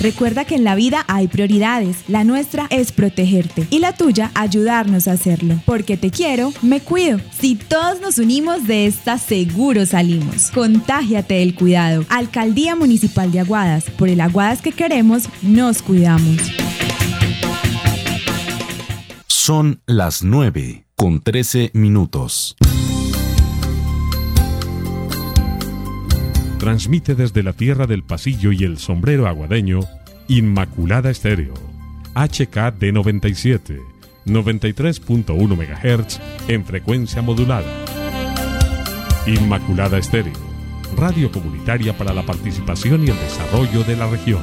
Recuerda que en la vida hay prioridades. La nuestra es protegerte y la tuya ayudarnos a hacerlo. Porque te quiero, me cuido. Si todos nos unimos de esta, seguro salimos. Contágiate del cuidado. Alcaldía Municipal de Aguadas. Por el Aguadas que queremos, nos cuidamos. Son las 9 con 13 minutos. Transmite desde la tierra del pasillo y el sombrero aguadeño Inmaculada Estéreo, HKD 97, 93.1 MHz en frecuencia modulada. Inmaculada Estéreo, radio comunitaria para la participación y el desarrollo de la región.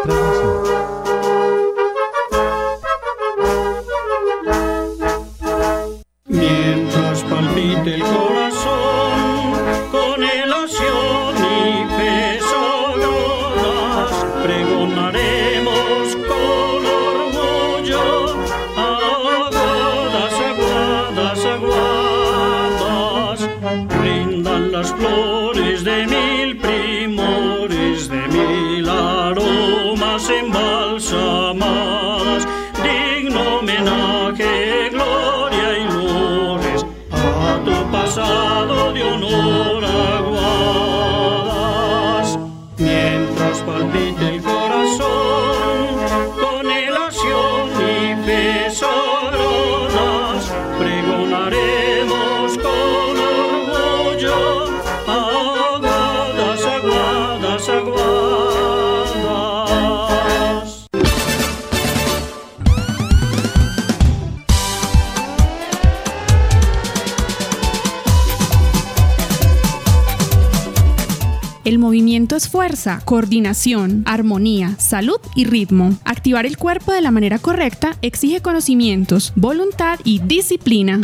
Brindan las flores de mil es fuerza, coordinación, armonía, salud y ritmo. Activar el cuerpo de la manera correcta exige conocimientos, voluntad y disciplina.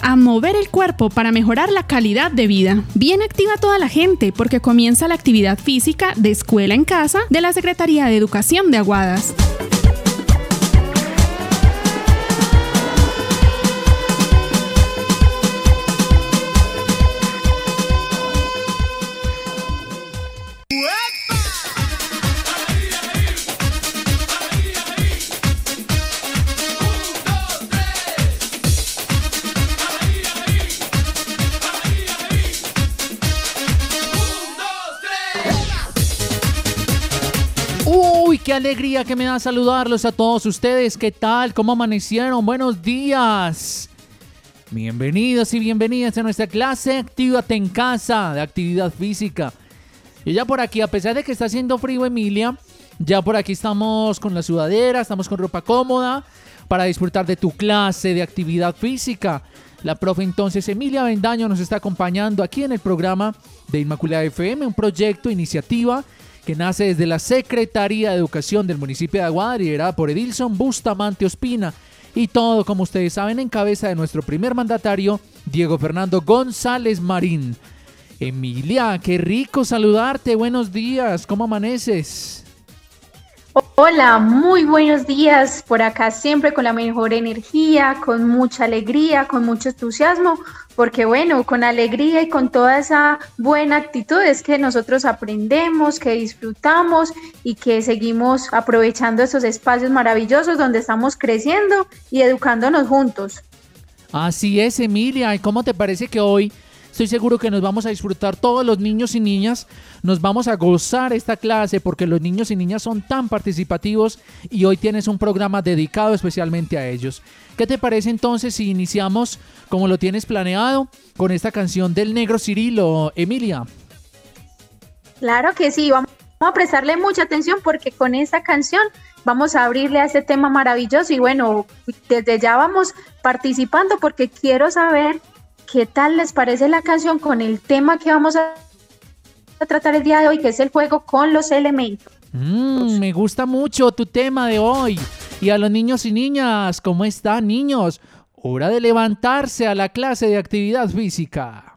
A mover el cuerpo para mejorar la calidad de vida. Bien activa toda la gente porque comienza la actividad física de escuela en casa de la Secretaría de Educación de Aguadas. Alegría que me da saludarlos a todos ustedes. ¿Qué tal? ¿Cómo amanecieron? Buenos días. Bienvenidos y bienvenidas a nuestra clase Actívate en casa de actividad física. Y ya por aquí, a pesar de que está haciendo frío, Emilia, ya por aquí estamos con la sudadera, estamos con ropa cómoda para disfrutar de tu clase de actividad física. La profe entonces Emilia Bendaño nos está acompañando aquí en el programa de Inmaculada FM, un proyecto, iniciativa que nace desde la Secretaría de Educación del municipio de Aguada, liderada por Edilson Bustamante Ospina. Y todo, como ustedes saben, en cabeza de nuestro primer mandatario, Diego Fernando González Marín. Emilia, qué rico saludarte. Buenos días, ¿cómo amaneces? Hola, muy buenos días. Por acá siempre con la mejor energía, con mucha alegría, con mucho entusiasmo, porque bueno, con alegría y con toda esa buena actitud es que nosotros aprendemos, que disfrutamos y que seguimos aprovechando esos espacios maravillosos donde estamos creciendo y educándonos juntos. Así es, Emilia. ¿Y cómo te parece que hoy estoy seguro que nos vamos a disfrutar todos los niños y niñas? Nos vamos a gozar esta clase porque los niños y niñas son tan participativos y hoy tienes un programa dedicado especialmente a ellos. ¿Qué te parece entonces si iniciamos como lo tienes planeado con esta canción del negro Cirilo, Emilia? Claro que sí, vamos a prestarle mucha atención porque con esta canción vamos a abrirle a este tema maravilloso y bueno, desde ya vamos participando porque quiero saber qué tal les parece la canción con el tema que vamos a tratar el día de hoy, que es el juego con los elementos. Mm, me gusta mucho tu tema de hoy. Y a los niños y niñas, ¿cómo están niños? Hora de levantarse a la clase de actividad física.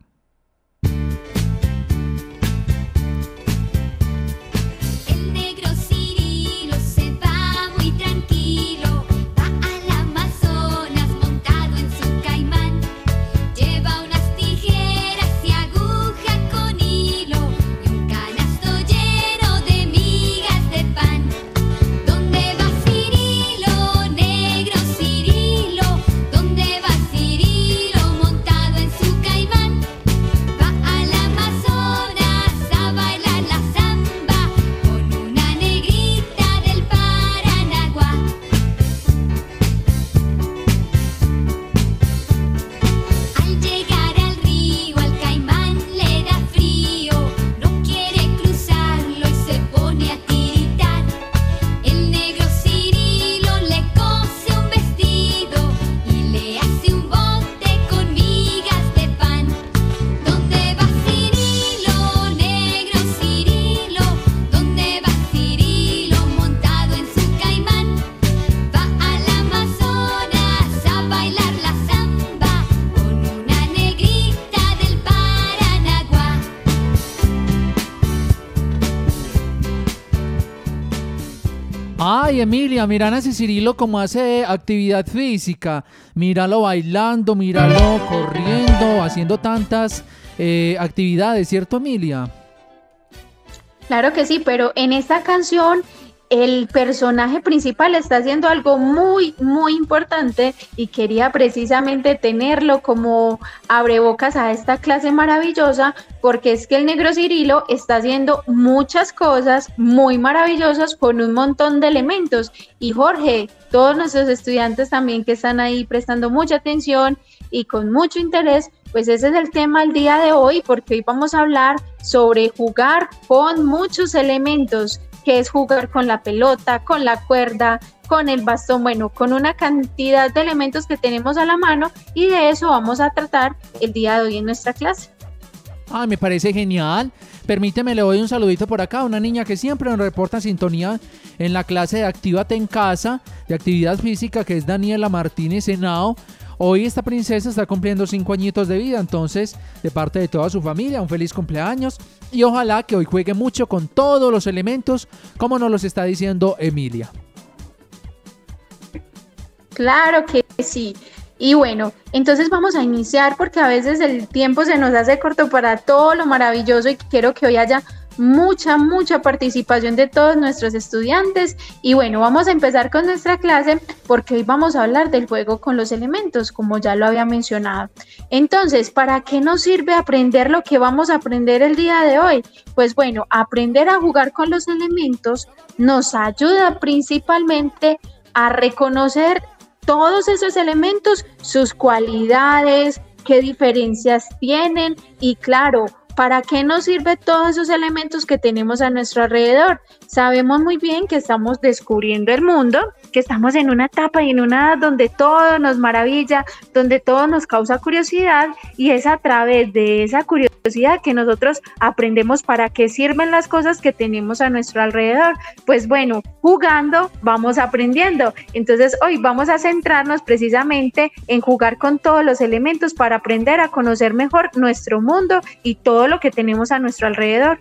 Emilia, miran a Cirilo como hace actividad física. Míralo bailando, míralo corriendo, haciendo tantas eh, actividades, ¿cierto, Emilia? Claro que sí, pero en esta canción el personaje principal está haciendo algo muy, muy importante y quería precisamente tenerlo como abrebocas a esta clase maravillosa porque es que el negro Cirilo está haciendo muchas cosas muy maravillosas con un montón de elementos. Y Jorge, todos nuestros estudiantes también que están ahí prestando mucha atención y con mucho interés, pues ese es el tema el día de hoy, porque hoy vamos a hablar sobre jugar con muchos elementos, que es jugar con la pelota, con la cuerda, con el bastón, bueno, con una cantidad de elementos que tenemos a la mano y de eso vamos a tratar el día de hoy en nuestra clase. Ay, me parece genial. Permíteme, le doy un saludito por acá a una niña que siempre nos reporta sintonía en la clase de Actívate en Casa, de actividad física, que es Daniela Martínez Henao. Hoy esta princesa está cumpliendo cinco añitos de vida, entonces de parte de toda su familia, un feliz cumpleaños y ojalá que hoy juegue mucho con todos los elementos, como nos los está diciendo Emilia. Claro que sí. Y bueno, entonces vamos a iniciar porque a veces el tiempo se nos hace corto para todo lo maravilloso y quiero que hoy haya mucha, mucha participación de todos nuestros estudiantes. Y bueno, vamos a empezar con nuestra clase porque hoy vamos a hablar del juego con los elementos, como ya lo había mencionado. Entonces, ¿para qué nos sirve aprender lo que vamos a aprender el día de hoy? Pues bueno, aprender a jugar con los elementos nos ayuda principalmente a reconocer todos esos elementos, sus cualidades, qué diferencias tienen y claro, ¿Para qué nos sirve todos esos elementos que tenemos a nuestro alrededor? Sabemos muy bien que estamos descubriendo el mundo, que estamos en una etapa y en una edad donde todo nos maravilla, donde todo nos causa curiosidad y es a través de esa curiosidad que nosotros aprendemos para qué sirven las cosas que tenemos a nuestro alrededor. Pues bueno, jugando vamos aprendiendo. Entonces hoy vamos a centrarnos precisamente en jugar con todos los elementos para aprender a conocer mejor nuestro mundo y todo lo que tenemos a nuestro alrededor.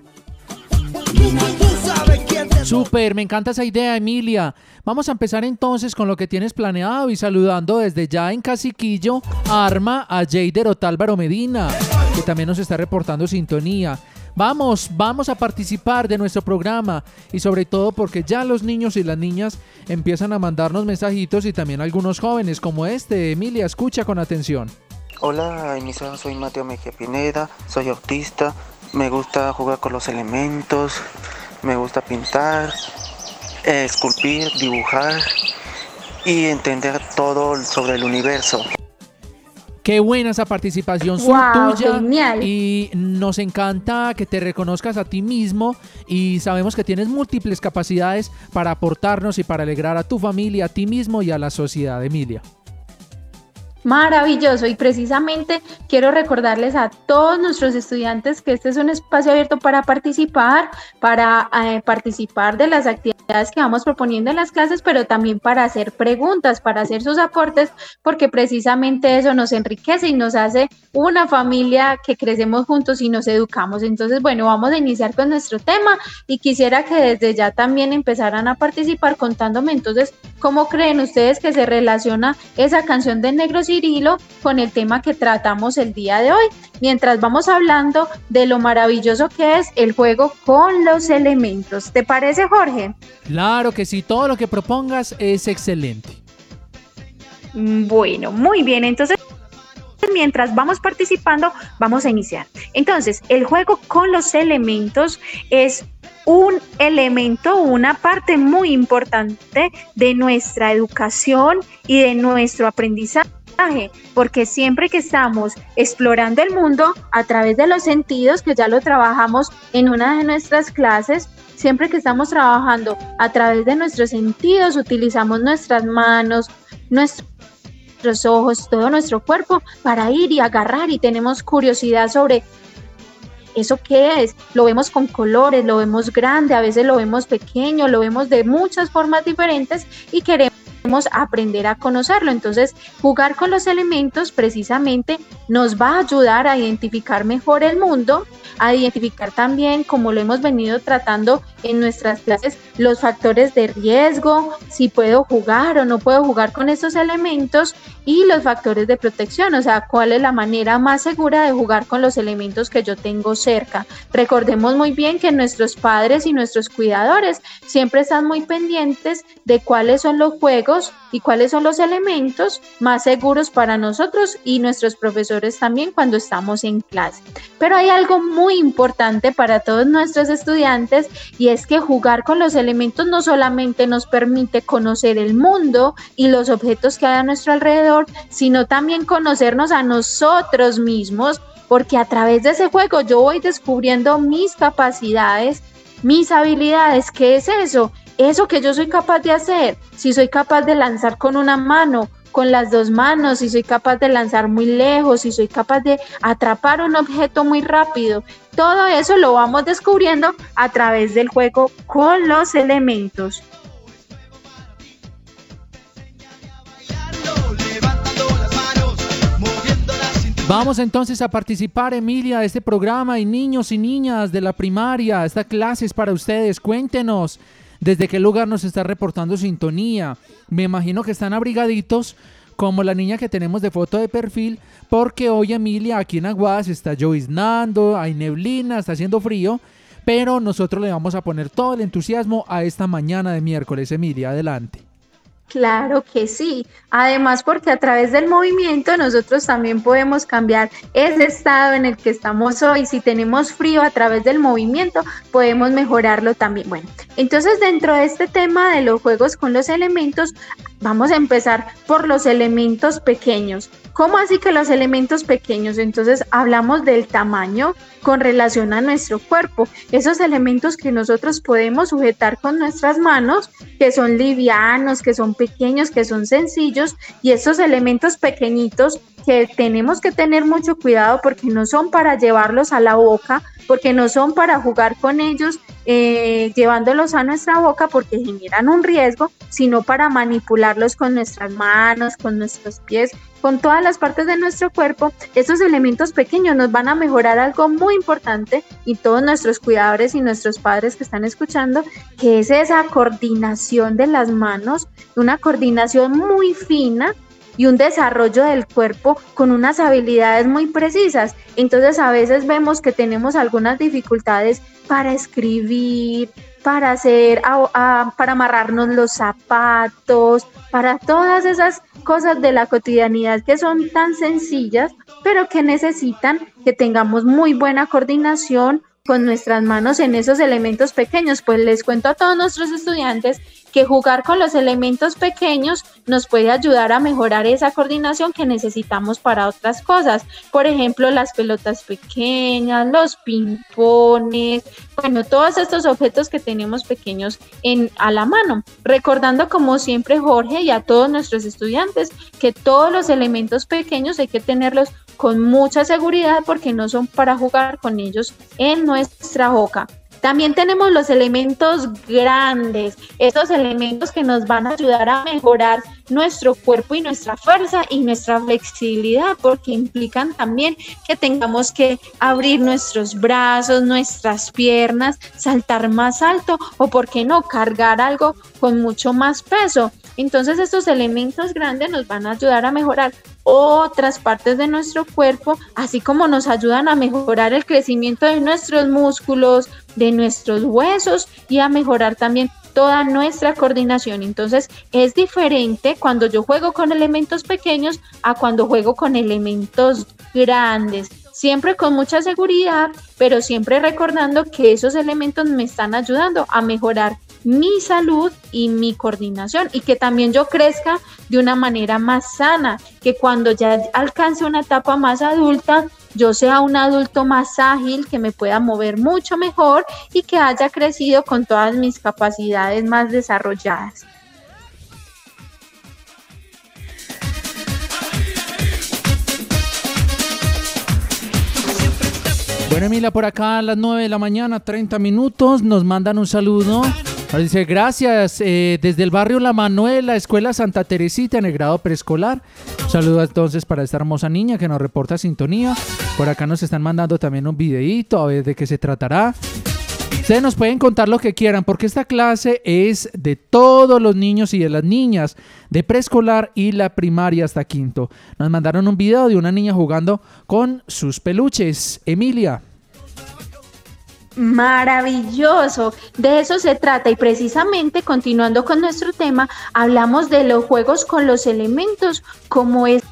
Super, me encanta esa idea, Emilia. Vamos a empezar entonces con lo que tienes planeado y saludando desde ya en Casiquillo a Arma a Jader Otálvaro Medina, que también nos está reportando sintonía. Vamos, vamos a participar de nuestro programa y sobre todo porque ya los niños y las niñas empiezan a mandarnos mensajitos y también algunos jóvenes como este. Emilia, escucha con atención. Hola, emisora, soy Mateo Mejía Pineda, soy autista, me gusta jugar con los elementos, me gusta pintar, eh, esculpir, dibujar y entender todo sobre el universo. Qué buena esa participación tuya genial. y nos encanta que te reconozcas a ti mismo y sabemos que tienes múltiples capacidades para aportarnos y para alegrar a tu familia, a ti mismo y a la sociedad, Emilia. Maravilloso y precisamente quiero recordarles a todos nuestros estudiantes que este es un espacio abierto para participar, para eh, participar de las actividades que vamos proponiendo en las clases, pero también para hacer preguntas, para hacer sus aportes, porque precisamente eso nos enriquece y nos hace una familia que crecemos juntos y nos educamos. Entonces, bueno, vamos a iniciar con nuestro tema y quisiera que desde ya también empezaran a participar contándome entonces cómo creen ustedes que se relaciona esa canción de Negro Cirilo con el tema que tratamos el día de hoy, mientras vamos hablando de lo maravilloso que es el juego con los elementos. ¿Te parece, Jorge? Claro que sí, todo lo que propongas es excelente. Bueno, muy bien, entonces mientras vamos participando, vamos a iniciar. Entonces, el juego con los elementos es un elemento, una parte muy importante de nuestra educación y de nuestro aprendizaje porque siempre que estamos explorando el mundo a través de los sentidos, que ya lo trabajamos en una de nuestras clases, siempre que estamos trabajando a través de nuestros sentidos, utilizamos nuestras manos, nuestros nuestros ojos, todo nuestro cuerpo para ir y agarrar y tenemos curiosidad sobre eso qué es. Lo vemos con colores, lo vemos grande, a veces lo vemos pequeño, lo vemos de muchas formas diferentes y queremos aprender a conocerlo. Entonces, jugar con los elementos precisamente nos va a ayudar a identificar mejor el mundo, a identificar también, como lo hemos venido tratando en nuestras clases, los factores de riesgo, si puedo jugar o no puedo jugar con estos elementos y los factores de protección, o sea, cuál es la manera más segura de jugar con los elementos que yo tengo cerca. Recordemos muy bien que nuestros padres y nuestros cuidadores siempre están muy pendientes de cuáles son los juegos y cuáles son los elementos más seguros para nosotros y nuestros profesores también cuando estamos en clase. Pero hay algo muy importante para todos nuestros estudiantes y es que jugar con los elementos no solamente nos permite conocer el mundo y los objetos que hay a nuestro alrededor, sino también conocernos a nosotros mismos, porque a través de ese juego yo voy descubriendo mis capacidades, mis habilidades. ¿Qué es eso? Eso que yo soy capaz de hacer. Si soy capaz de lanzar con una mano, con las dos manos, si soy capaz de lanzar muy lejos, si soy capaz de atrapar un objeto muy rápido. Todo eso lo vamos descubriendo a través del juego con los elementos. Vamos entonces a participar, Emilia, de este programa y niños y niñas de la primaria. Esta clase es para ustedes. Cuéntenos desde qué lugar nos está reportando sintonía. Me imagino que están abrigaditos como la niña que tenemos de foto de perfil, porque hoy Emilia aquí en Aguas está lloviznando, hay neblina, está haciendo frío, pero nosotros le vamos a poner todo el entusiasmo a esta mañana de miércoles. Emilia, adelante. Claro que sí. Además, porque a través del movimiento nosotros también podemos cambiar ese estado en el que estamos hoy. Si tenemos frío a través del movimiento, podemos mejorarlo también. Bueno, entonces dentro de este tema de los juegos con los elementos, vamos a empezar por los elementos pequeños. ¿Cómo así que los elementos pequeños? Entonces hablamos del tamaño con relación a nuestro cuerpo. Esos elementos que nosotros podemos sujetar con nuestras manos, que son livianos, que son pequeños, que son sencillos, y esos elementos pequeñitos que tenemos que tener mucho cuidado porque no son para llevarlos a la boca, porque no son para jugar con ellos eh, llevándolos a nuestra boca porque generan un riesgo, sino para manipularlos con nuestras manos, con nuestros pies, con todas las partes de nuestro cuerpo. Estos elementos pequeños nos van a mejorar algo muy importante y todos nuestros cuidadores y nuestros padres que están escuchando, que es esa coordinación de las manos, una coordinación muy fina y un desarrollo del cuerpo con unas habilidades muy precisas. Entonces a veces vemos que tenemos algunas dificultades para escribir, para hacer, para amarrarnos los zapatos, para todas esas cosas de la cotidianidad que son tan sencillas, pero que necesitan que tengamos muy buena coordinación con nuestras manos en esos elementos pequeños. Pues les cuento a todos nuestros estudiantes que jugar con los elementos pequeños nos puede ayudar a mejorar esa coordinación que necesitamos para otras cosas. Por ejemplo, las pelotas pequeñas, los ping-pones, bueno, todos estos objetos que tenemos pequeños en, a la mano. Recordando como siempre Jorge y a todos nuestros estudiantes que todos los elementos pequeños hay que tenerlos con mucha seguridad porque no son para jugar con ellos en nuestra boca. También tenemos los elementos grandes, esos elementos que nos van a ayudar a mejorar nuestro cuerpo y nuestra fuerza y nuestra flexibilidad, porque implican también que tengamos que abrir nuestros brazos, nuestras piernas, saltar más alto o, por qué no, cargar algo con mucho más peso. Entonces estos elementos grandes nos van a ayudar a mejorar otras partes de nuestro cuerpo, así como nos ayudan a mejorar el crecimiento de nuestros músculos, de nuestros huesos y a mejorar también toda nuestra coordinación. Entonces es diferente cuando yo juego con elementos pequeños a cuando juego con elementos grandes. Siempre con mucha seguridad, pero siempre recordando que esos elementos me están ayudando a mejorar mi salud y mi coordinación y que también yo crezca de una manera más sana, que cuando ya alcance una etapa más adulta, yo sea un adulto más ágil, que me pueda mover mucho mejor y que haya crecido con todas mis capacidades más desarrolladas. Bueno, Emilia, por acá a las 9 de la mañana, 30 minutos, nos mandan un saludo. Nos dice, gracias, eh, desde el barrio La Manuela, Escuela Santa Teresita, en el grado preescolar. Un saludo entonces para esta hermosa niña que nos reporta sintonía. Por acá nos están mandando también un videíto, a ver de qué se tratará. Ustedes nos pueden contar lo que quieran, porque esta clase es de todos los niños y de las niñas, de preescolar y la primaria hasta quinto. Nos mandaron un video de una niña jugando con sus peluches. Emilia. Maravilloso, de eso se trata y precisamente continuando con nuestro tema, hablamos de los juegos con los elementos, como es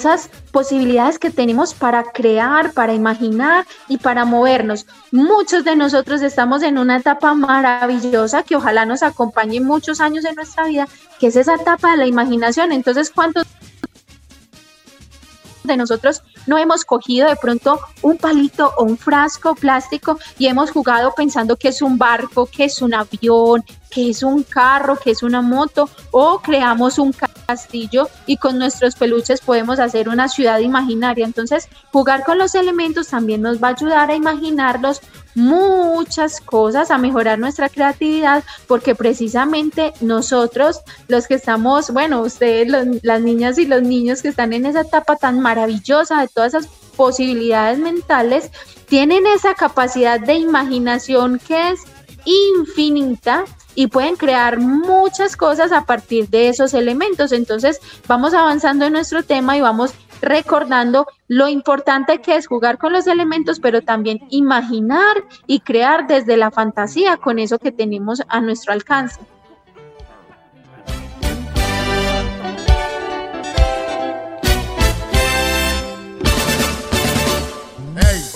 esas posibilidades que tenemos para crear, para imaginar y para movernos. Muchos de nosotros estamos en una etapa maravillosa que ojalá nos acompañe muchos años de nuestra vida, que es esa etapa de la imaginación. Entonces, ¿cuántos de nosotros no hemos cogido de pronto un palito o un frasco plástico y hemos jugado pensando que es un barco, que es un avión, que es un carro, que es una moto, o creamos un castillo y con nuestros peluches podemos hacer una ciudad imaginaria. Entonces, jugar con los elementos también nos va a ayudar a imaginarlos muchas cosas, a mejorar nuestra creatividad, porque precisamente nosotros, los que estamos, bueno, ustedes, las niñas y los niños que están en esa etapa tan maravillosa de todas esas posibilidades mentales, tienen esa capacidad de imaginación que es infinita y pueden crear muchas cosas a partir de esos elementos. Entonces, vamos avanzando en nuestro tema y vamos recordando lo importante que es jugar con los elementos, pero también imaginar y crear desde la fantasía con eso que tenemos a nuestro alcance.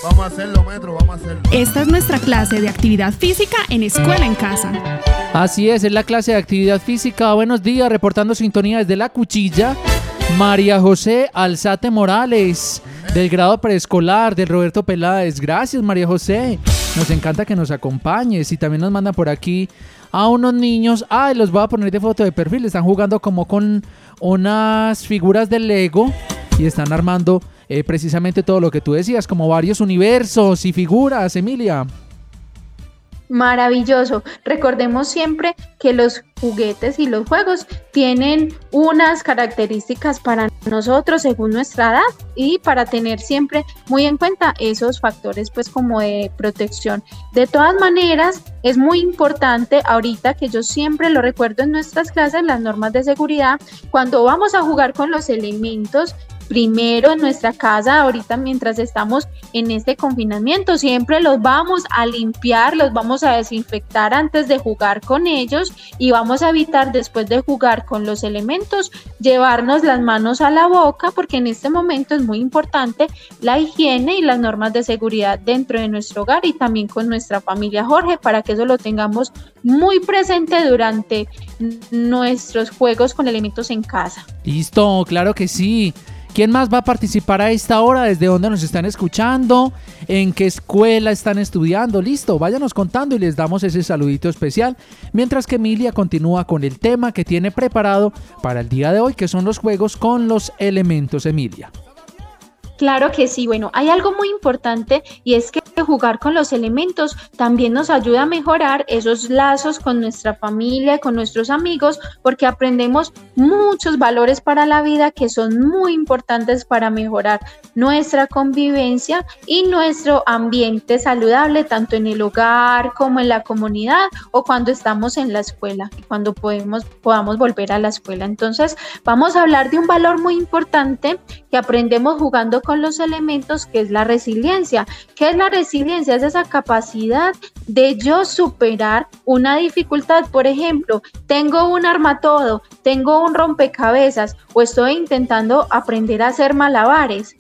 Vamos a hacerlo, metro, vamos a hacerlo. Esta es nuestra clase de actividad física en Escuela en Casa. Así es, es la clase de actividad física. Buenos días, reportando sintonía desde la cuchilla. María José Alzate Morales, del grado preescolar, del Roberto Peláez. Gracias, María José. Nos encanta que nos acompañes. Y también nos mandan por aquí a unos niños. Ay, los voy a poner de foto de perfil. Están jugando como con unas figuras de Lego y están armando eh, precisamente todo lo que tú decías, como varios universos y figuras, Emilia. Maravilloso. Recordemos siempre que los juguetes y los juegos tienen unas características para nosotros según nuestra edad y para tener siempre muy en cuenta esos factores pues como de protección. De todas maneras, es muy importante ahorita que yo siempre lo recuerdo en nuestras clases, las normas de seguridad, cuando vamos a jugar con los elementos, primero en nuestra casa, ahorita mientras estamos en este confinamiento, siempre los vamos a limpiar, los vamos a desinfectar antes de jugar con ellos y vamos a evitar después de jugar con los elementos llevarnos las manos a la boca porque en este momento es muy importante la higiene y las normas de seguridad dentro de nuestro hogar y también con nuestra familia Jorge para que eso lo tengamos muy presente durante nuestros juegos con elementos en casa. Listo, claro que sí. ¿Quién más va a participar a esta hora? ¿Desde dónde nos están escuchando? ¿En qué escuela están estudiando? Listo, váyanos contando y les damos ese saludito especial. Mientras que Emilia continúa con el tema que tiene preparado para el día de hoy, que son los juegos con los elementos, Emilia. Claro que sí, bueno, hay algo muy importante y es que jugar con los elementos también nos ayuda a mejorar esos lazos con nuestra familia, con nuestros amigos, porque aprendemos muchos valores para la vida que son muy importantes para mejorar nuestra convivencia y nuestro ambiente saludable, tanto en el hogar como en la comunidad o cuando estamos en la escuela, cuando podemos, podamos volver a la escuela. Entonces, vamos a hablar de un valor muy importante que aprendemos jugando con los elementos, que es la resiliencia. ¿Qué es la resiliencia? Es esa capacidad de yo superar una dificultad. Por ejemplo, tengo un armatodo, tengo un rompecabezas o estoy intentando aprender a hacer malabares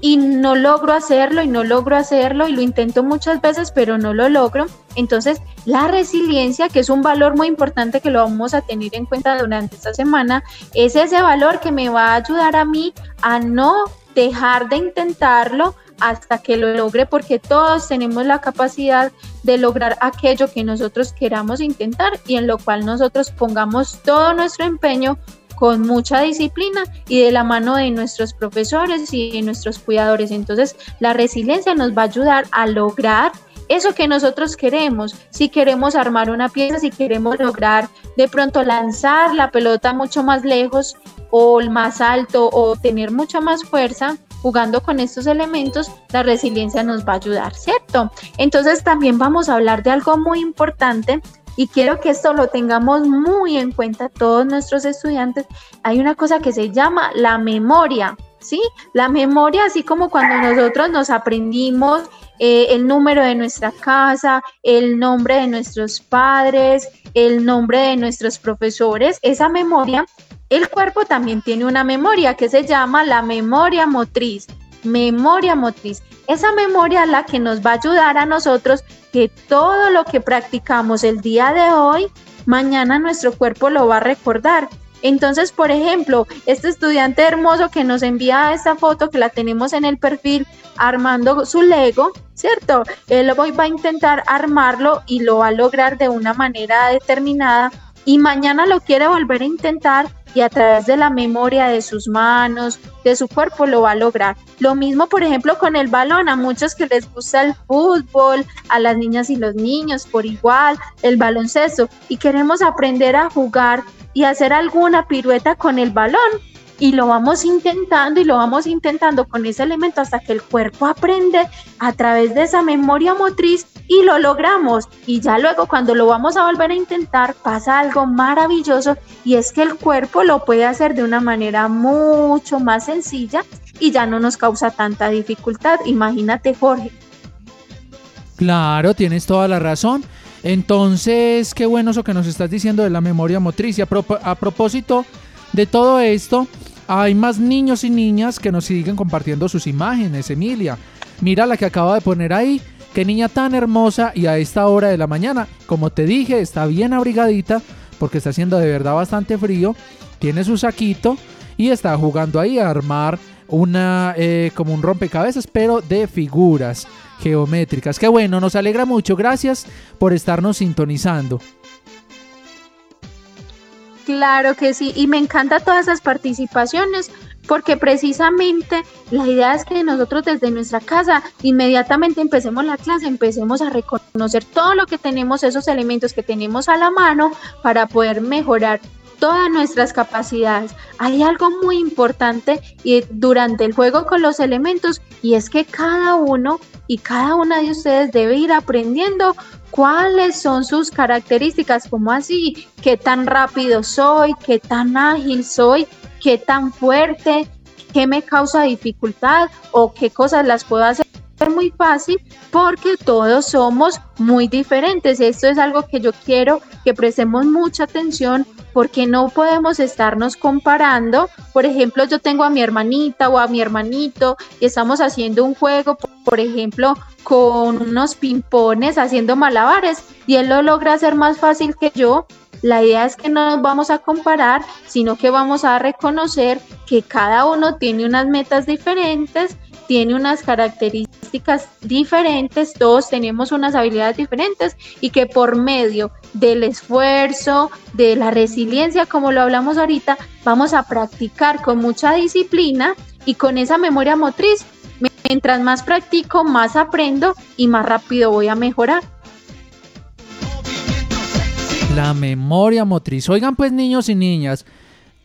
y no logro hacerlo y no logro hacerlo y lo intento muchas veces pero no lo logro. Entonces la resiliencia, que es un valor muy importante que lo vamos a tener en cuenta durante esta semana, es ese valor que me va a ayudar a mí a no dejar de intentarlo hasta que lo logre porque todos tenemos la capacidad de lograr aquello que nosotros queramos intentar y en lo cual nosotros pongamos todo nuestro empeño con mucha disciplina y de la mano de nuestros profesores y de nuestros cuidadores. Entonces, la resiliencia nos va a ayudar a lograr eso que nosotros queremos. Si queremos armar una pieza, si queremos lograr de pronto lanzar la pelota mucho más lejos o más alto o tener mucha más fuerza, jugando con estos elementos, la resiliencia nos va a ayudar, ¿cierto? Entonces también vamos a hablar de algo muy importante y quiero que esto lo tengamos muy en cuenta todos nuestros estudiantes. Hay una cosa que se llama la memoria, ¿sí? La memoria, así como cuando nosotros nos aprendimos eh, el número de nuestra casa, el nombre de nuestros padres, el nombre de nuestros profesores, esa memoria, el cuerpo también tiene una memoria que se llama la memoria motriz. Memoria motriz. Esa memoria es la que nos va a ayudar a nosotros que todo lo que practicamos el día de hoy, mañana nuestro cuerpo lo va a recordar. Entonces, por ejemplo, este estudiante hermoso que nos envía esta foto, que la tenemos en el perfil, armando su Lego, ¿cierto? Él hoy va a intentar armarlo y lo va a lograr de una manera determinada y mañana lo quiere volver a intentar y a través de la memoria de sus manos, de su cuerpo, lo va a lograr. Lo mismo, por ejemplo, con el balón. A muchos que les gusta el fútbol, a las niñas y los niños por igual, el baloncesto, y queremos aprender a jugar y hacer alguna pirueta con el balón y lo vamos intentando y lo vamos intentando con ese elemento hasta que el cuerpo aprende a través de esa memoria motriz y lo logramos. Y ya luego cuando lo vamos a volver a intentar pasa algo maravilloso y es que el cuerpo lo puede hacer de una manera mucho más sencilla y ya no nos causa tanta dificultad. Imagínate Jorge. Claro, tienes toda la razón. Entonces, qué bueno eso que nos estás diciendo de la memoria motriz. Y a, a propósito de todo esto, hay más niños y niñas que nos siguen compartiendo sus imágenes, Emilia. Mira la que acaba de poner ahí. Qué niña tan hermosa y a esta hora de la mañana. Como te dije, está bien abrigadita porque está haciendo de verdad bastante frío. Tiene su saquito y está jugando ahí a armar una eh, como un rompecabezas, pero de figuras geométricas. Qué bueno, nos alegra mucho. Gracias por estarnos sintonizando. Claro que sí, y me encanta todas esas participaciones porque precisamente la idea es que nosotros desde nuestra casa inmediatamente empecemos la clase, empecemos a reconocer todo lo que tenemos, esos elementos que tenemos a la mano para poder mejorar todas nuestras capacidades. Hay algo muy importante y durante el juego con los elementos y es que cada uno y cada una de ustedes debe ir aprendiendo cuáles son sus características, como así, qué tan rápido soy, qué tan ágil soy, qué tan fuerte, qué me causa dificultad o qué cosas las puedo hacer muy fácil porque todos somos muy diferentes. Esto es algo que yo quiero que prestemos mucha atención porque no podemos estarnos comparando. Por ejemplo, yo tengo a mi hermanita o a mi hermanito y estamos haciendo un juego, por ejemplo, con unos pimpones haciendo malabares y él lo logra hacer más fácil que yo. La idea es que no nos vamos a comparar, sino que vamos a reconocer que cada uno tiene unas metas diferentes tiene unas características diferentes, todos tenemos unas habilidades diferentes y que por medio del esfuerzo, de la resiliencia, como lo hablamos ahorita, vamos a practicar con mucha disciplina y con esa memoria motriz. Mientras más practico, más aprendo y más rápido voy a mejorar. La memoria motriz. Oigan pues niños y niñas.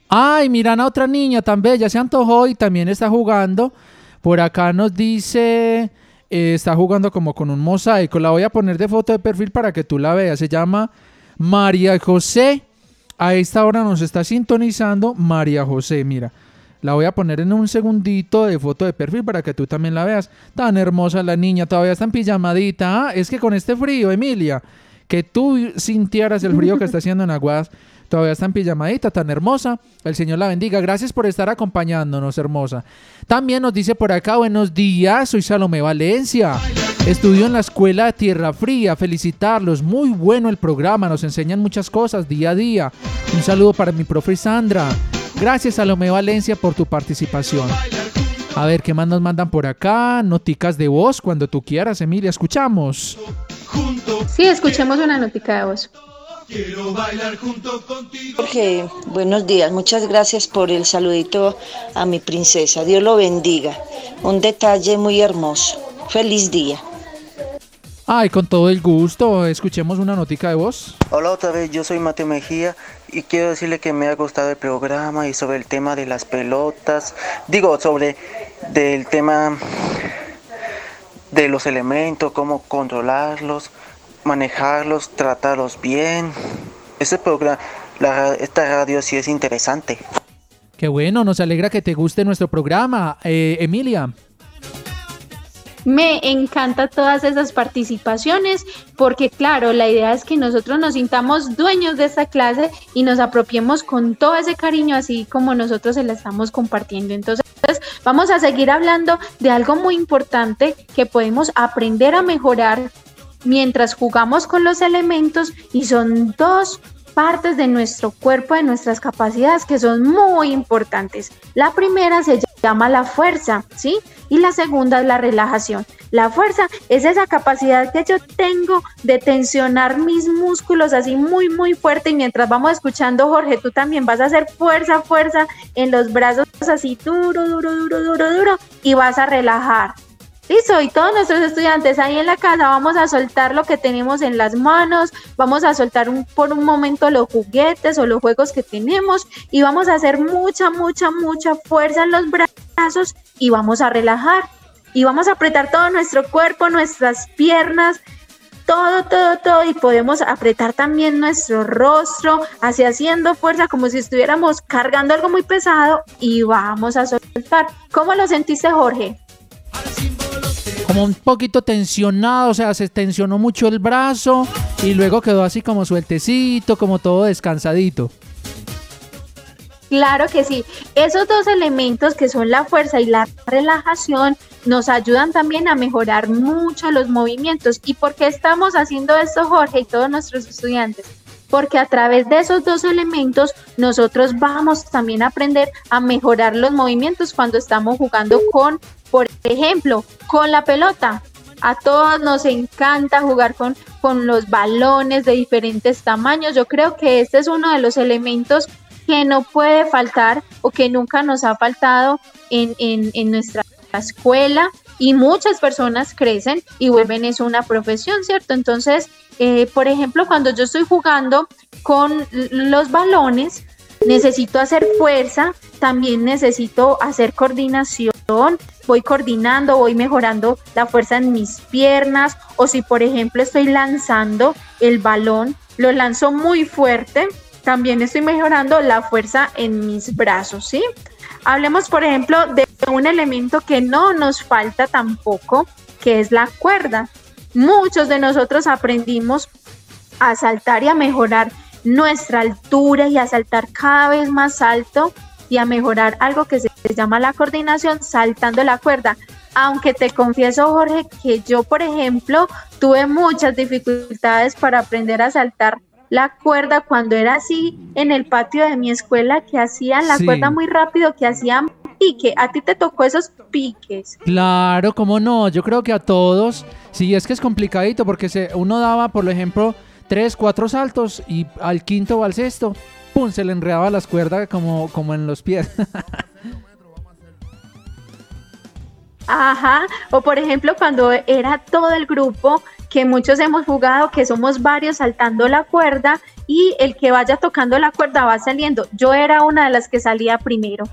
Ay, miran a otra niña tan bella, se antojó y también está jugando. Por acá nos dice, eh, está jugando como con un mosaico. La voy a poner de foto de perfil para que tú la veas. Se llama María José. A esta hora nos está sintonizando María José. Mira, la voy a poner en un segundito de foto de perfil para que tú también la veas. Tan hermosa la niña, todavía está en pijamadita. Ah, es que con este frío, Emilia, que tú sintieras el frío que está haciendo en Aguas Todavía está en pijamadita, tan hermosa. El Señor la bendiga. Gracias por estar acompañándonos, hermosa. También nos dice por acá, buenos días, soy Salomé Valencia. Estudio en la escuela de Tierra Fría. Felicitarlos. Muy bueno el programa. Nos enseñan muchas cosas día a día. Un saludo para mi profe Sandra. Gracias, Salomé Valencia, por tu participación. A ver, ¿qué más nos mandan por acá? Noticas de voz cuando tú quieras, Emilia. Escuchamos. Sí, escuchemos una notica de voz. Jorge, buenos días. Muchas gracias por el saludito a mi princesa. Dios lo bendiga. Un detalle muy hermoso. Feliz día. Ay, con todo el gusto. Escuchemos una notica de voz. Hola otra vez, yo soy Mateo Mejía y quiero decirle que me ha gustado el programa y sobre el tema de las pelotas. Digo, sobre del tema de los elementos, cómo controlarlos manejarlos, tratarlos bien. Este programa, la, esta radio sí es interesante. Qué bueno, nos alegra que te guste nuestro programa. Eh, Emilia. Me encanta todas esas participaciones porque claro, la idea es que nosotros nos sintamos dueños de esta clase y nos apropiemos con todo ese cariño así como nosotros se la estamos compartiendo. Entonces vamos a seguir hablando de algo muy importante que podemos aprender a mejorar mientras jugamos con los elementos y son dos partes de nuestro cuerpo, de nuestras capacidades que son muy importantes. La primera se llama la fuerza, ¿sí? Y la segunda es la relajación. La fuerza es esa capacidad que yo tengo de tensionar mis músculos así muy, muy fuerte. Y mientras vamos escuchando, Jorge, tú también vas a hacer fuerza, fuerza en los brazos así duro, duro, duro, duro, duro. Y vas a relajar. Listo, y todos nuestros estudiantes ahí en la casa vamos a soltar lo que tenemos en las manos, vamos a soltar por un momento los juguetes o los juegos que tenemos y vamos a hacer mucha, mucha, mucha fuerza en los brazos y vamos a relajar y vamos a apretar todo nuestro cuerpo, nuestras piernas, todo, todo, todo y podemos apretar también nuestro rostro, así haciendo fuerza como si estuviéramos cargando algo muy pesado y vamos a soltar. ¿Cómo lo sentiste, Jorge? Como un poquito tensionado, o sea, se tensionó mucho el brazo y luego quedó así como sueltecito, como todo descansadito. Claro que sí. Esos dos elementos que son la fuerza y la relajación nos ayudan también a mejorar mucho los movimientos. ¿Y por qué estamos haciendo esto, Jorge, y todos nuestros estudiantes? Porque a través de esos dos elementos nosotros vamos también a aprender a mejorar los movimientos cuando estamos jugando con por ejemplo, con la pelota. A todos nos encanta jugar con, con los balones de diferentes tamaños. Yo creo que este es uno de los elementos que no puede faltar o que nunca nos ha faltado en, en, nuestra escuela y muchas personas crecen y vuelven eso una profesión, ¿cierto? Entonces, eh, por ejemplo, cuando yo estoy jugando con los balones, necesito hacer fuerza, también necesito hacer coordinación, voy coordinando, voy mejorando la fuerza en mis piernas o si por ejemplo estoy lanzando el balón, lo lanzo muy fuerte, también estoy mejorando la fuerza en mis brazos, ¿sí? Hablemos, por ejemplo, de un elemento que no nos falta tampoco, que es la cuerda. Muchos de nosotros aprendimos a saltar y a mejorar nuestra altura y a saltar cada vez más alto y a mejorar algo que se llama la coordinación saltando la cuerda. Aunque te confieso, Jorge, que yo, por ejemplo, tuve muchas dificultades para aprender a saltar la cuerda cuando era así en el patio de mi escuela, que hacían la Sí. cuerda muy rápido, que hacían pique. A ti te tocó esos piques. Claro, cómo no. Yo creo que a todos, sí, es que es complicadito porque se, uno daba, por ejemplo, tres, cuatro saltos y al quinto o al sexto, pum, se le enredaba las cuerdas como, como en los pies. Ajá, o por ejemplo cuando era todo el grupo, que muchos hemos jugado, que somos varios saltando la cuerda y el que vaya tocando la cuerda va saliendo. Yo era una de las que salía primero.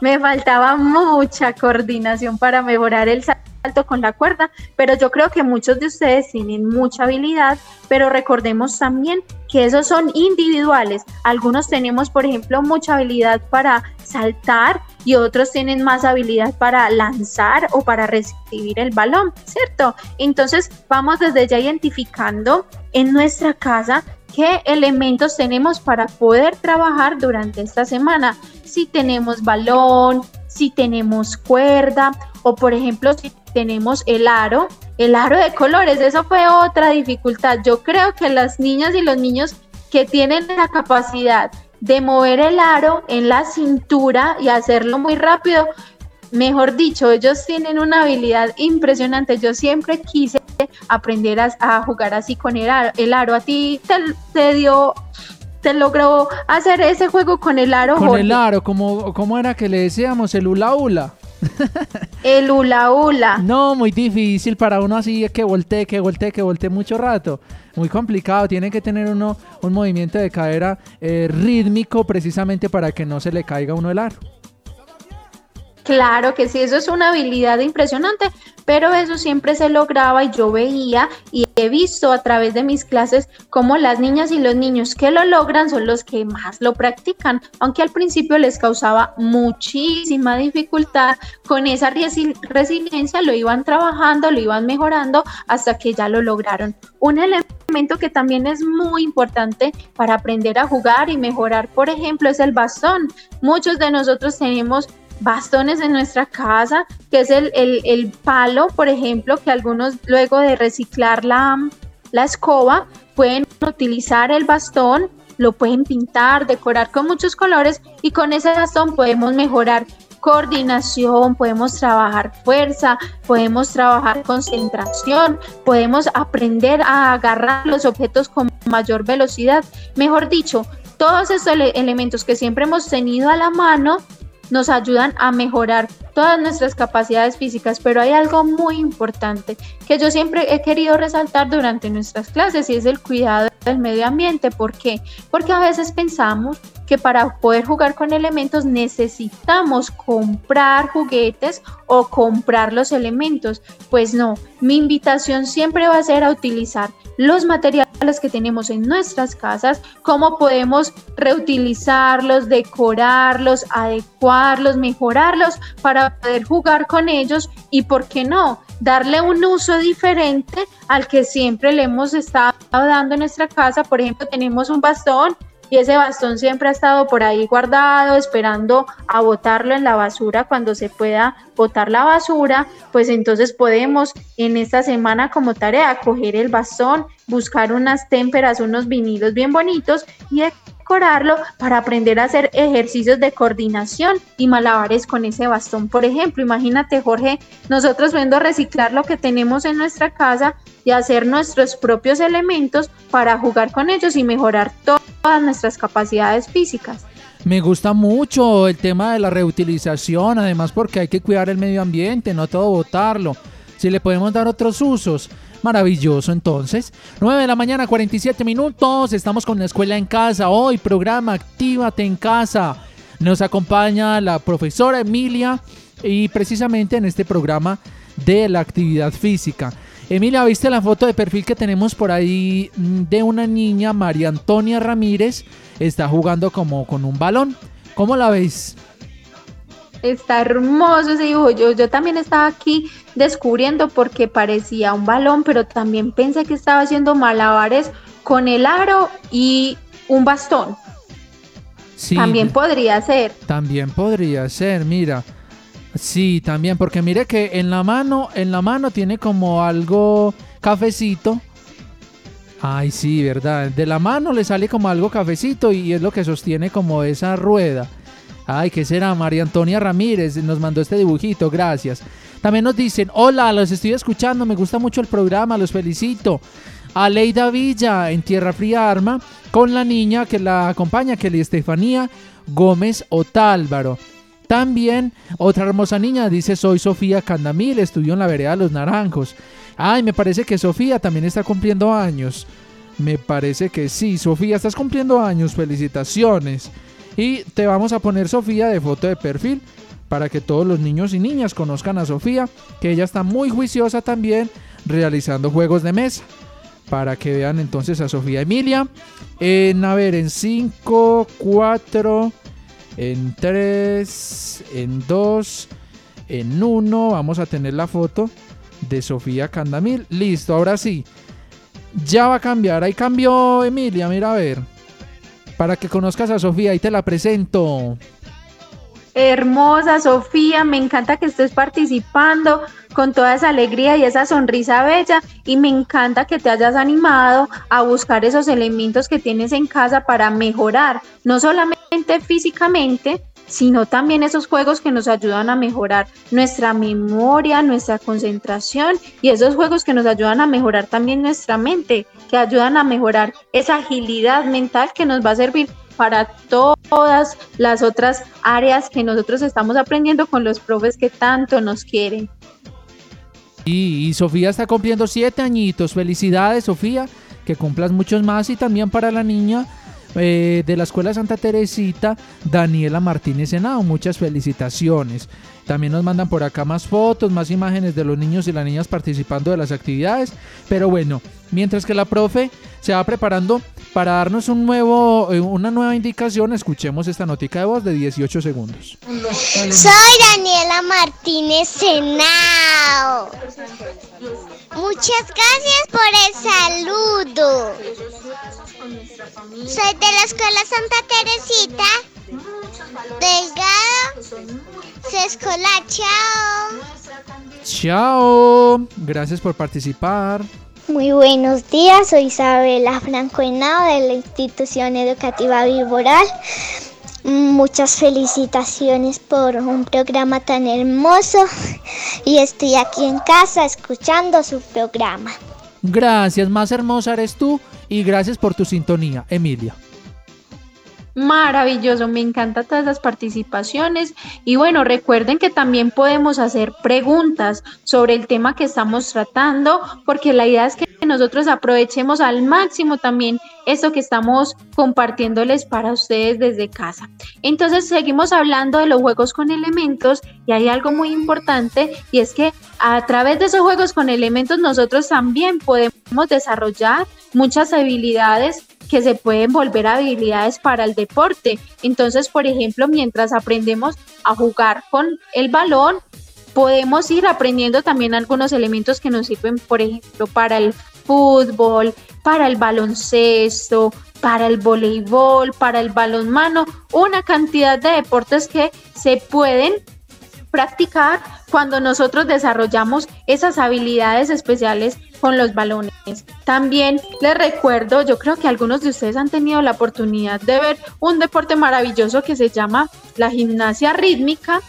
Me faltaba mucha coordinación para mejorar el salto con la cuerda, pero yo creo que muchos de ustedes tienen mucha habilidad, pero recordemos también que esos son individuales. Algunos tenemos, por ejemplo, mucha habilidad para saltar y otros tienen más habilidad para lanzar o para recibir el balón, ¿cierto? Entonces vamos desde ya identificando en nuestra casa qué elementos tenemos para poder trabajar durante esta semana. Si tenemos balón, si tenemos cuerda o por ejemplo si tenemos el aro, el aro de colores, eso fue otra dificultad. Yo creo que las niñas y los niños que tienen la capacidad de mover el aro en la cintura y hacerlo muy rápido, mejor dicho, ellos tienen una habilidad impresionante. Yo siempre quise aprender a, jugar así con el aro. El aro a ti te dio, te logró hacer ese juego con el aro. Con Jorge? el aro, como, ¿cómo era que le decíamos? El hula hula. El hula hula. No, muy difícil para uno así que voltee, que voltee, que voltee mucho rato. Muy complicado. Tiene que tener uno un movimiento de cadera eh, rítmico precisamente para que no se le caiga a uno el aro. Claro que sí, eso es una habilidad impresionante, pero eso siempre se lograba y yo veía y he visto a través de mis clases cómo las niñas y los niños que lo logran son los que más lo practican, aunque al principio les causaba muchísima dificultad, con esa resi- resiliencia lo iban trabajando, lo iban mejorando hasta que ya lo lograron. Un elemento que también es muy importante para aprender a jugar y mejorar, por ejemplo, es el bastón. Muchos de nosotros tenemos bastones en nuestra casa, que es el, el- el palo, por ejemplo, que algunos luego de reciclar la, la escoba pueden utilizar el bastón, lo pueden pintar, decorar con muchos colores y con ese bastón podemos mejorar coordinación, podemos trabajar fuerza, podemos trabajar concentración, podemos aprender a agarrar los objetos con mayor velocidad. Mejor dicho, todos estos ele- elementos que siempre hemos tenido a la mano nos ayudan a mejorar todas nuestras capacidades físicas, pero hay algo muy importante que yo siempre he querido resaltar durante nuestras clases y es el cuidado del medio ambiente. ¿Por qué? Porque a veces pensamos que para poder jugar con elementos necesitamos comprar juguetes o comprar los elementos. Pues no, mi invitación siempre va a ser a utilizar los materiales que tenemos en nuestras casas, cómo podemos reutilizarlos, decorarlos, adecuarlos, mejorarlos para poder jugar con ellos y, ¿por qué no?, darle un uso diferente al que siempre le hemos estado dando en nuestra casa. Por ejemplo, tenemos un bastón y ese bastón siempre ha estado por ahí guardado, esperando a botarlo en la basura cuando se pueda botar la basura, pues entonces podemos en esta semana como tarea coger el bastón, buscar unas témperas, unos vinilos bien bonitos y decorarlo para aprender a hacer ejercicios de coordinación y malabares con ese bastón. Por ejemplo, imagínate Jorge, nosotros viendo reciclar lo que tenemos en nuestra casa y hacer nuestros propios elementos para jugar con ellos y mejorar todas nuestras capacidades físicas. Me gusta mucho el tema de la reutilización, además porque hay que cuidar el medio ambiente, no todo botarlo. Si le podemos dar otros usos, maravilloso entonces. 9 de la mañana, 47 minutos, estamos con la escuela en casa. Hoy programa Actívate en casa. Nos acompaña la profesora Emilia y precisamente en este programa de la actividad física. Emilia, ¿viste la foto de perfil que tenemos por ahí mm, de una niña, María Antonia Ramírez? Está jugando como con un balón. ¿Cómo la veis? Está hermoso ese dibujo. Yo, yo también estaba aquí descubriendo porque parecía un balón, pero también pensé que estaba haciendo malabares con el aro y un bastón. Sí, También podría ser. También podría ser, mira. Sí, también, porque mire que en la mano, en la mano tiene como algo cafecito. Ay, sí, verdad. De la mano le sale como algo cafecito y es lo que sostiene como esa rueda. Ay, ¿qué será? María Antonia Ramírez nos mandó este dibujito, gracias. También nos dicen, hola, los estoy escuchando, me gusta mucho el programa, los felicito. Aleida Villa en Tierra Fría Arma con la niña que la acompaña, Kelly Estefanía Gómez Otálvaro. También otra hermosa niña dice soy Sofía Candamil, estudió en la vereda Los Naranjos. Ay, me parece que Sofía también está cumpliendo años. Me parece que sí, Sofía, estás cumpliendo años, felicitaciones. Y te vamos a poner Sofía de foto de perfil para que todos los niños y niñas conozcan a Sofía, que ella está muy juiciosa también realizando juegos de mesa. Para que vean entonces a Sofía Emilia. En, a ver, en 5, 4, en 3, en 2, en 1. Vamos a tener la foto de Sofía Candamil. Listo, ahora sí. Ya va a cambiar. Ahí cambió Emilia, mira a ver. Para que conozcas a Sofía, ahí te la presento. Hermosa Sofía, me encanta que estés participando con toda esa alegría y esa sonrisa bella y me encanta que te hayas animado a buscar esos elementos que tienes en casa para mejorar, no solamente físicamente, sino también esos juegos que nos ayudan a mejorar nuestra memoria, nuestra concentración y esos juegos que nos ayudan a mejorar también nuestra mente, que ayudan a mejorar esa agilidad mental que nos va a servir para todas las otras áreas que nosotros estamos aprendiendo con los profes que tanto nos quieren. Y, Sofía está cumpliendo siete añitos. Felicidades, Sofía. Que cumplas muchos más. Y también para la niña eh, de la Escuela Santa Teresita, Daniela Martínez Henao. Muchas felicitaciones. También nos mandan por acá más fotos, más imágenes de los niños y las niñas participando de las actividades. Pero bueno, mientras que la profe se va preparando para darnos un nuevo, eh, una nueva indicación, escuchemos esta notica de voz de 18 segundos. Soy Daniela Martínez Senao. Muchas gracias por el saludo. Soy de la Escuela Santa Teresita. Delgado. Se escolar. Chao. Chao. Gracias por participar. Muy buenos días, soy Isabela Franco Henao de la Institución Educativa Viboral. Muchas felicitaciones por un programa tan hermoso y estoy aquí en casa escuchando su programa. Gracias, más hermosa eres tú y gracias por tu sintonía, Emilia. Maravilloso, me encantan todas las participaciones y bueno, recuerden que también podemos hacer preguntas sobre el tema que estamos tratando, porque la idea es que nosotros aprovechemos al máximo también esto que estamos compartiéndoles para ustedes desde casa. Entonces, seguimos hablando de los juegos con elementos y hay algo muy importante y es que a través de esos juegos con elementos nosotros también podemos desarrollar muchas habilidades que se pueden volver habilidades para el deporte. Entonces, por ejemplo, mientras aprendemos a jugar con el balón, podemos ir aprendiendo también algunos elementos que nos sirven, por ejemplo, para el fútbol, para el baloncesto, para el voleibol, para el balonmano, una cantidad de deportes que se pueden practicar cuando nosotros desarrollamos esas habilidades especiales con los balones. También les recuerdo, yo creo que algunos de ustedes han tenido la oportunidad de ver un deporte maravilloso que se llama la gimnasia rítmica.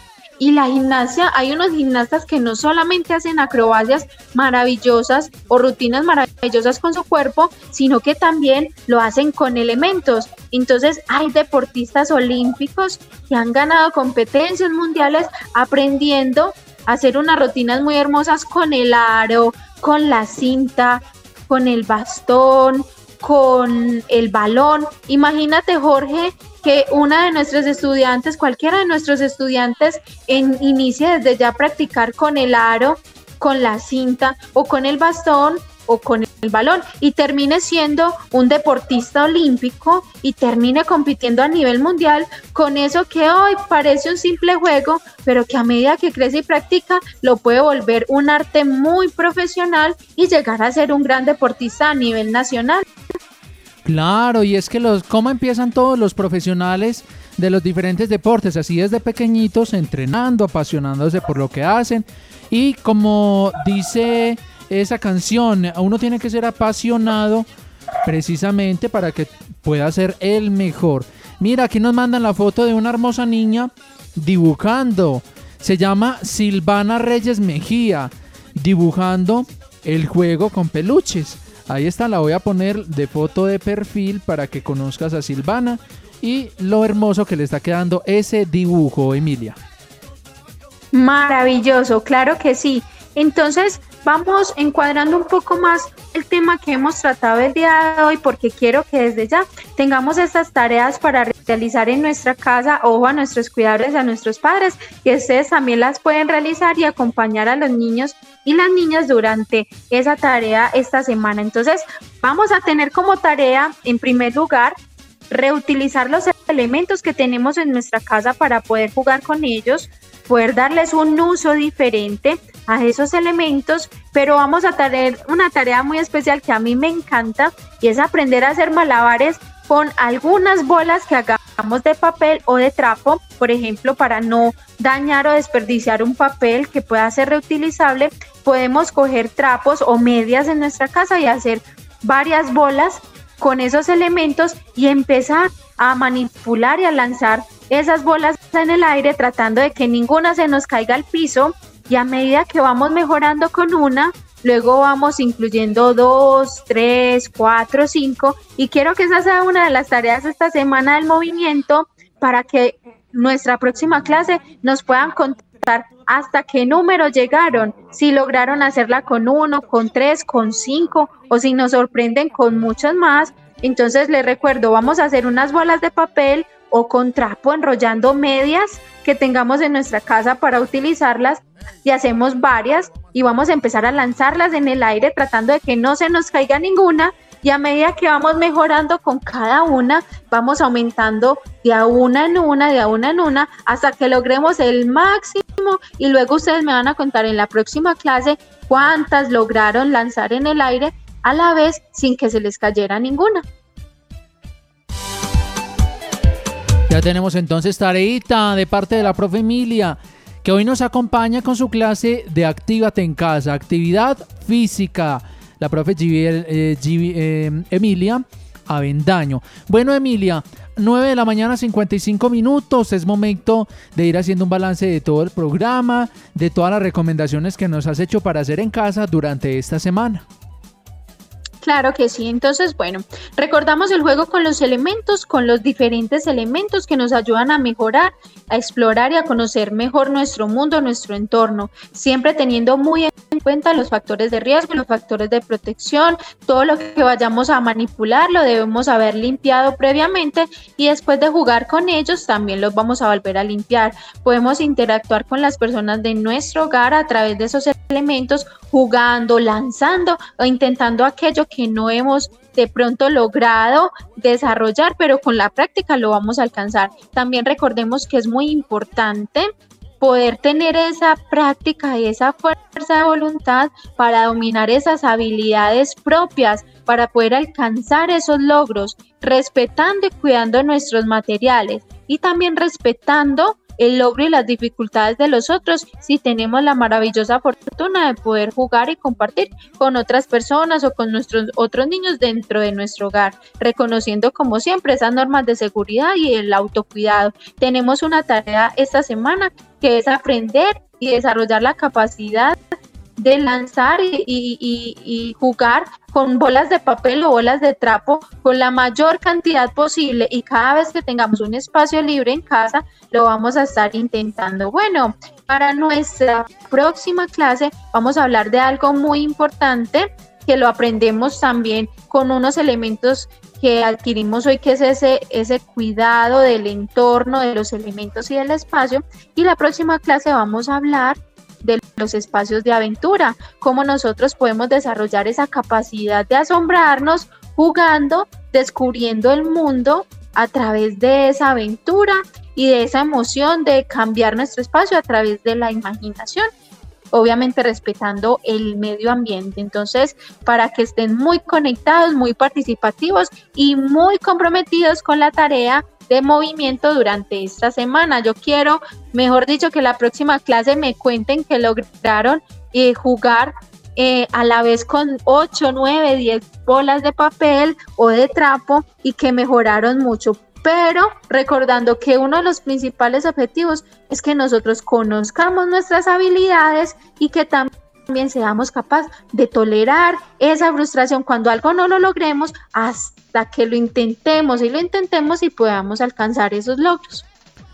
Y la gimnasia, hay unos gimnastas que no solamente hacen acrobacias maravillosas o rutinas maravillosas con su cuerpo, sino que también lo hacen con elementos. Entonces hay deportistas olímpicos que han ganado competencias mundiales aprendiendo a hacer unas rutinas muy hermosas con el aro, con la cinta, con el bastón, con el balón. Imagínate, Jorge, que una de nuestros estudiantes, cualquiera de nuestros estudiantes, inicie desde ya a practicar con el aro con la cinta o con el bastón o con el balón y termine siendo un deportista olímpico y termine compitiendo a nivel mundial con eso que hoy parece un simple juego, pero que a medida que crece y practica lo puede volver un arte muy profesional y llegar a ser un gran deportista a nivel nacional. Claro, y es que los cómo empiezan todos los profesionales de los diferentes deportes, así desde pequeñitos, entrenando, apasionándose por lo que hacen. Y como dice esa canción, uno tiene que ser apasionado precisamente para que pueda ser el mejor. Mira, aquí nos mandan la foto de una hermosa niña dibujando. Se llama Silvana Reyes Mejía, dibujando el juego con peluches. Ahí está, la voy a poner de foto de perfil para que conozcas a Silvana y lo hermoso que le está quedando ese dibujo, Emilia. Maravilloso, claro que sí. Entonces, vamos encuadrando un poco más el tema que hemos tratado el día de hoy porque quiero que desde ya tengamos estas tareas para realizar en nuestra casa, o a nuestros cuidadores, a nuestros padres, que ustedes también las pueden realizar y acompañar a los niños y las niñas durante esa tarea esta semana. Entonces, vamos a tener como tarea, en primer lugar, reutilizar los elementos que tenemos en nuestra casa para poder jugar con ellos, poder darles un uso diferente a esos elementos, pero vamos a tener una tarea muy especial que a mí me encanta y es aprender a hacer malabares con algunas bolas que hagamos de papel o de trapo, por ejemplo, para no dañar o desperdiciar un papel que pueda ser reutilizable, podemos coger trapos o medias en nuestra casa y hacer varias bolas con esos elementos y empezar a manipular y a lanzar esas bolas en el aire tratando de que ninguna se nos caiga al piso y a medida que vamos mejorando con una, luego vamos incluyendo dos, tres, cuatro, cinco y quiero que esa sea una de las tareas esta semana del movimiento para que nuestra próxima clase nos puedan contar hasta qué número llegaron, si lograron hacerla con uno, con tres, con cinco o si nos sorprenden con muchas más. Entonces les recuerdo, vamos a hacer unas bolas de papel o con trapo enrollando medias que tengamos en nuestra casa para utilizarlas y hacemos varias y vamos a empezar a lanzarlas en el aire tratando de que no se nos caiga ninguna y a medida que vamos mejorando con cada una, vamos aumentando de a una en una, de a una en una, hasta que logremos el máximo y luego ustedes me van a contar en la próxima clase cuántas lograron lanzar en el aire a la vez sin que se les cayera ninguna. Ya tenemos entonces tareita de parte de la profe Emilia, que hoy nos acompaña con su clase de Actívate en casa, actividad física. La profe eh, Givi- eh, Emilia Avendaño. Bueno, Emilia, 9 de la mañana, 55 minutos. Es momento de ir haciendo un balance de todo el programa, de todas las recomendaciones que nos has hecho para hacer en casa durante esta semana. Claro que sí. Entonces, bueno, recordamos el juego con los elementos, con los diferentes elementos que nos ayudan a mejorar, a explorar y a conocer mejor nuestro mundo, nuestro entorno, siempre teniendo muy en cuenta los factores de riesgo, los factores de protección, todo lo que vayamos a manipular lo debemos haber limpiado previamente y después de jugar con ellos también los vamos a volver a limpiar. Podemos interactuar con las personas de nuestro hogar a través de esos elementos, jugando, lanzando o intentando aquello que no hemos de pronto logrado desarrollar, pero con la práctica lo vamos a alcanzar. También recordemos que es muy importante poder tener esa práctica y esa fuerza de voluntad para dominar esas habilidades propias, para poder alcanzar esos logros, respetando y cuidando nuestros materiales y también respetando el logro y las dificultades de los otros si tenemos la maravillosa fortuna de poder jugar y compartir con otras personas o con nuestros otros niños dentro de nuestro hogar, reconociendo como siempre esas normas de seguridad y el autocuidado. Tenemos una tarea esta semana que es aprender y desarrollar la capacidad de lanzar y, jugar con bolas de papel o bolas de trapo con la mayor cantidad posible y cada vez que tengamos un espacio libre en casa lo vamos a estar intentando. Bueno, para nuestra próxima clase vamos a hablar de algo muy importante que lo aprendemos también con unos elementos que adquirimos hoy, que es ese, ese cuidado del entorno, de los elementos y del espacio. Y la próxima clase vamos a hablar de los espacios de aventura, cómo nosotros podemos desarrollar esa capacidad de asombrarnos jugando, descubriendo el mundo a través de esa aventura y de esa emoción de cambiar nuestro espacio a través de la imaginación obviamente respetando el medio ambiente. Entonces, para que estén muy conectados, muy participativos y muy comprometidos con la tarea de movimiento durante esta semana. Yo quiero, mejor dicho, que la próxima clase me cuenten que lograron eh, jugar eh, a la vez con 8, 9, 10 bolas de papel o de trapo y que mejoraron mucho pero recordando que uno de los principales objetivos es que nosotros conozcamos nuestras habilidades y que también seamos capaces de tolerar esa frustración cuando algo no lo logremos hasta que lo intentemos y lo intentemos y podamos alcanzar esos logros.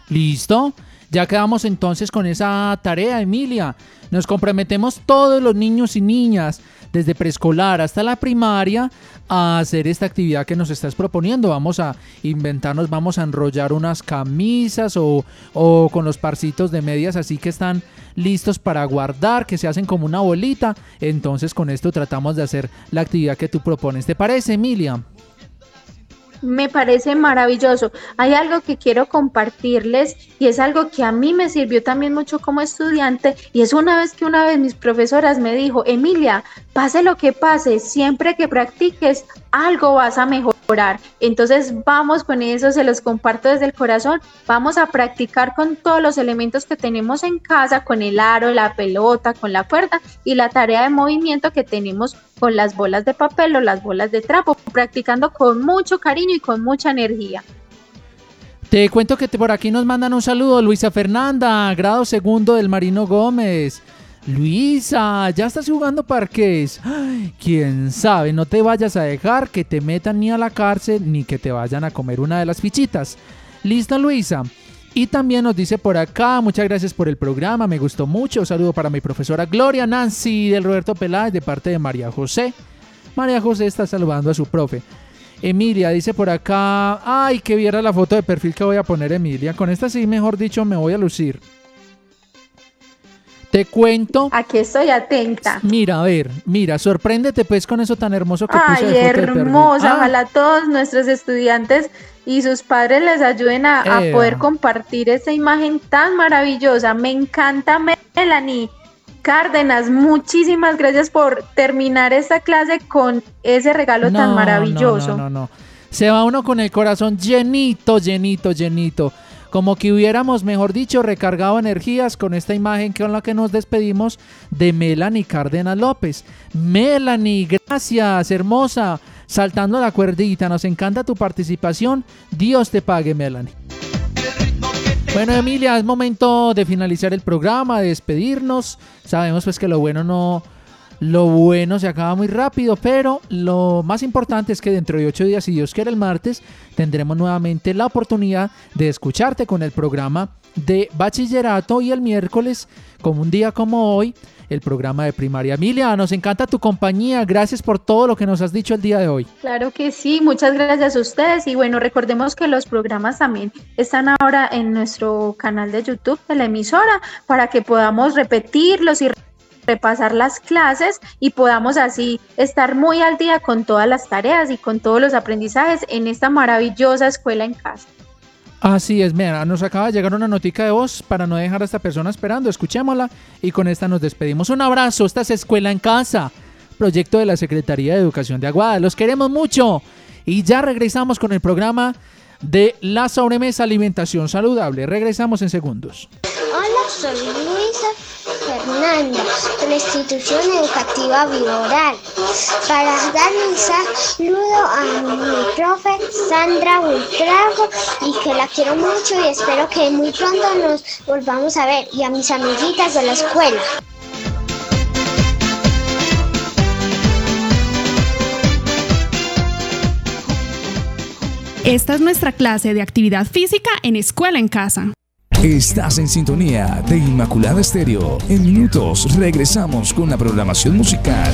¿Listo? Ya quedamos entonces con esa tarea, Emilia. Nos comprometemos todos los niños y niñas, desde preescolar hasta la primaria, a hacer esta actividad que nos estás proponiendo. Vamos a inventarnos, vamos a enrollar unas camisas o, o con los parcitos de medias así que están listos para guardar, que se hacen como una bolita. Entonces con esto tratamos de hacer la actividad que tú propones. ¿Te parece, Emilia? me parece maravilloso. Hay algo que quiero compartirles y es algo que a mí me sirvió también mucho como estudiante y es una vez que una vez mis profesoras me dijo, Emilia, pase lo que pase, siempre que practiques algo vas a mejorar. Entonces vamos con eso, se los comparto desde el corazón, vamos a practicar con todos los elementos que tenemos en casa, con el aro, la pelota, con la cuerda y la tarea de movimiento que tenemos con las bolas de papel o las bolas de trapo, practicando con mucho cariño y con mucha energía. Te cuento que por aquí nos mandan un saludo, Luisa Fernanda, grado segundo del Marino Gómez. Luisa, ya estás jugando parques. Quién sabe, no te vayas a dejar que te metan ni a la cárcel ni que te vayan a comer una de las fichitas. Listo, Luisa. Y también nos dice por acá, muchas gracias por el programa, me gustó mucho. Un saludo para mi profesora Gloria Nancy del Roberto Peláez de parte de María José. María José está saludando a su profe. Emilia dice por acá, ay, que viera la foto de perfil que voy a poner Emilia. Con esta sí, mejor dicho, me voy a lucir. Te cuento. Aquí estoy atenta. Mira, a ver, mira, sorpréndete pues con eso tan hermoso que Ay, perfil. hermosa. Ah, Ojalá todos nuestros estudiantes y sus padres les ayuden a, a poder compartir esta imagen tan maravillosa. Me encanta Melanie. Cárdenas, muchísimas gracias por terminar esta clase con ese regalo tan maravilloso. No, no, no, no. Se va uno con el corazón llenito, llenito, llenito. Como que hubiéramos, mejor dicho, recargado energías con esta imagen con la que nos despedimos de Melanie Cárdenas López. Melanie, gracias, hermosa. Saltando la cuerdita, nos encanta tu participación. Dios te pague, Melanie. Bueno, Emilia, es momento de finalizar el programa, de despedirnos. Sabemos pues que lo bueno no, lo bueno se acaba muy rápido, pero lo más importante es que dentro de ocho días, si Dios quiere el martes, tendremos nuevamente la oportunidad de escucharte con el programa de bachillerato y el miércoles, como un día como hoy, el programa de primaria. Emilia, nos encanta tu compañía. Gracias por todo lo que nos has dicho el día de hoy. Claro que sí, muchas gracias a ustedes y bueno, recordemos que los programas también están ahora en nuestro canal de YouTube de la emisora para que podamos repetirlos y repasar las clases y podamos así estar muy al día con todas las tareas y con todos los aprendizajes en esta maravillosa escuela en casa. Así es, mira, nos acaba de llegar una notica de voz para no dejar a esta persona esperando. Escuchémosla y con esta nos despedimos. Un abrazo, esta es Escuela en Casa, proyecto de la Secretaría de Educación de Aguada. Los queremos mucho y ya regresamos con el programa de la sobremesa alimentación saludable. Regresamos en segundos. Hola, soy Luisa Fernández de la institución educativa Viboral. Para darle un saludo a mi profe Sandra Buitrago y que la quiero mucho y espero que muy pronto nos volvamos a ver y a mis amiguitas de la escuela. Esta es nuestra clase de actividad física en Escuela en Casa. Estás en sintonía de Inmaculada Estéreo. En minutos regresamos con la programación musical.